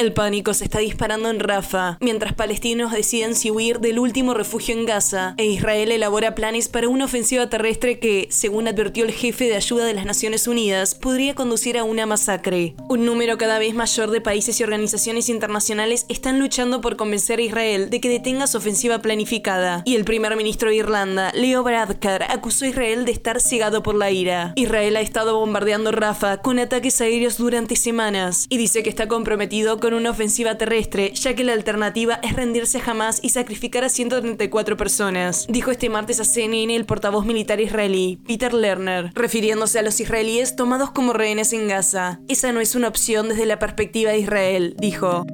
El pánico se está disparando en Rafa, mientras palestinos deciden si huir del último refugio en Gaza, e Israel elabora planes para una ofensiva terrestre que, según advirtió el jefe de ayuda de las Naciones Unidas, podría conducir a una masacre. Un número cada vez mayor de países y organizaciones internacionales están luchando por convencer a Israel de que detenga su ofensiva planificada, y el primer ministro de Irlanda, Leo Varadkar, acusó a Israel de estar cegado por la ira. Israel ha estado bombardeando Rafa con ataques aéreos durante semanas, y dice que está comprometido con una ofensiva terrestre, ya que la alternativa es rendirse jamás y sacrificar a 134 personas, dijo este martes a CNN el portavoz militar israelí, Peter Lerner, refiriéndose a los israelíes tomados como rehenes en Gaza. Esa no es una opción desde la perspectiva de Israel, dijo.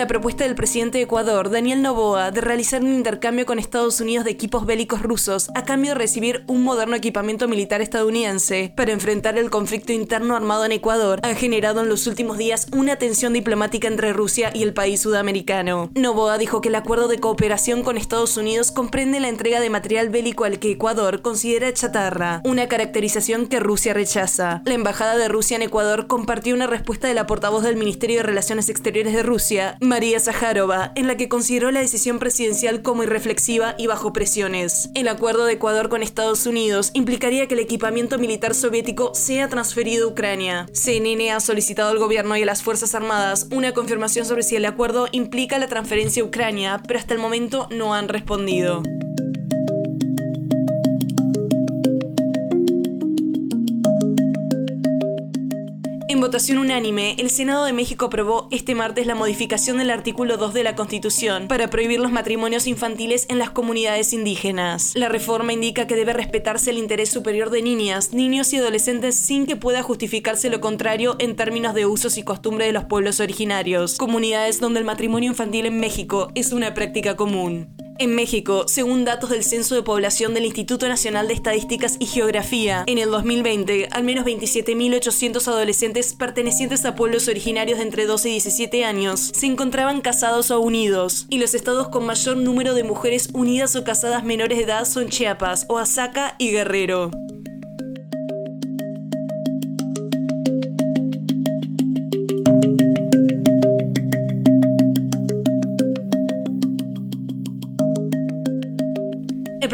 La propuesta del presidente de Ecuador, Daniel Noboa, de realizar un intercambio con Estados Unidos de equipos bélicos rusos a cambio de recibir un moderno equipamiento militar estadounidense para enfrentar el conflicto interno armado en Ecuador, ha generado en los últimos días una tensión diplomática entre Rusia y el país sudamericano. Noboa dijo que el acuerdo de cooperación con Estados Unidos comprende la entrega de material bélico al que Ecuador considera chatarra, una caracterización que Rusia rechaza. La embajada de Rusia en Ecuador compartió una respuesta de la portavoz del Ministerio de Relaciones Exteriores de Rusia, María Zaharova, en la que consideró la decisión presidencial como irreflexiva y bajo presiones. El acuerdo de Ecuador con Estados Unidos implicaría que el equipamiento militar soviético sea transferido a Ucrania. CNN ha solicitado al gobierno y a las Fuerzas Armadas una confirmación sobre si el acuerdo implica la transferencia a Ucrania, pero hasta el momento no han respondido. En votación unánime, el Senado de México aprobó este martes la modificación del artículo 2 de la Constitución para prohibir los matrimonios infantiles en las comunidades indígenas. La reforma indica que debe respetarse el interés superior de niñas, niños y adolescentes sin que pueda justificarse lo contrario en términos de usos y costumbres de los pueblos originarios, comunidades donde el matrimonio infantil en México es una práctica común. En México, según datos del Censo de Población del Instituto Nacional de Estadísticas y Geografía, en el 2020, al menos 27.800 adolescentes pertenecientes a pueblos originarios de entre 12 y 17 años se encontraban casados o unidos, y los estados con mayor número de mujeres unidas o casadas menores de edad son Chiapas, Oaxaca y Guerrero.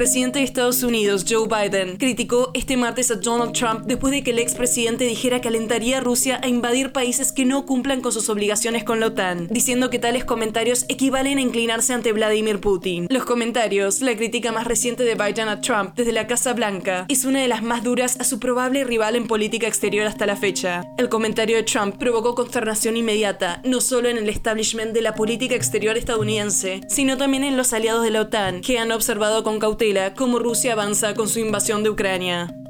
Presidente de Estados Unidos, Joe Biden, criticó este martes a Donald Trump después de que el expresidente dijera que alentaría a Rusia a invadir países que no cumplan con sus obligaciones con la OTAN, diciendo que tales comentarios equivalen a inclinarse ante Vladimir Putin. Los comentarios, la crítica más reciente de Biden a Trump desde la Casa Blanca, es una de las más duras a su probable rival en política exterior hasta la fecha. El comentario de Trump provocó consternación inmediata, no solo en el establishment de la política exterior estadounidense, sino también en los aliados de la OTAN, que han observado con cautela cómo Rusia avanza con su invasión de Ucrania.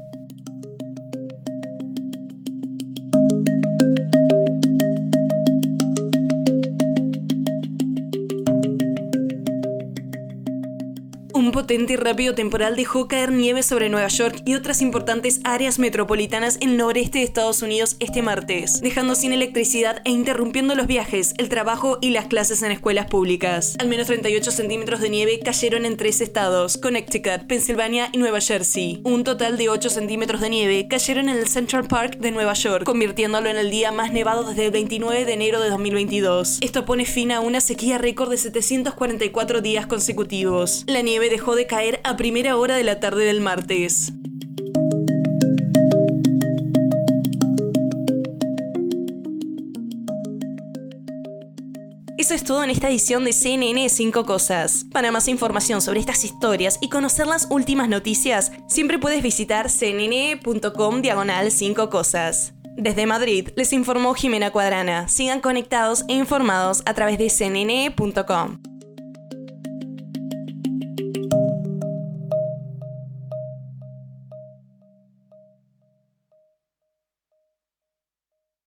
Potente y rápido temporal dejó caer nieve sobre Nueva York y otras importantes áreas metropolitanas en el noreste de Estados Unidos este martes, dejando sin electricidad e interrumpiendo los viajes, el trabajo y las clases en escuelas públicas. Al menos 38 centímetros de nieve cayeron en tres estados, Connecticut, Pensilvania y Nueva Jersey. Un total de 8 centímetros de nieve cayeron en el Central Park de Nueva York, convirtiéndolo en el día más nevado desde el 29 de enero de 2022. Esto pone fin a una sequía récord de 744 días consecutivos. La nieve de caer a primera hora de la tarde del martes. Eso es todo en esta edición de CNN 5 Cosas. Para más información sobre estas historias y conocer las últimas noticias, siempre puedes visitar cnn.com diagonal 5 Cosas. Desde Madrid les informó Jimena Cuadrana. Sigan conectados e informados a través de cnn.com.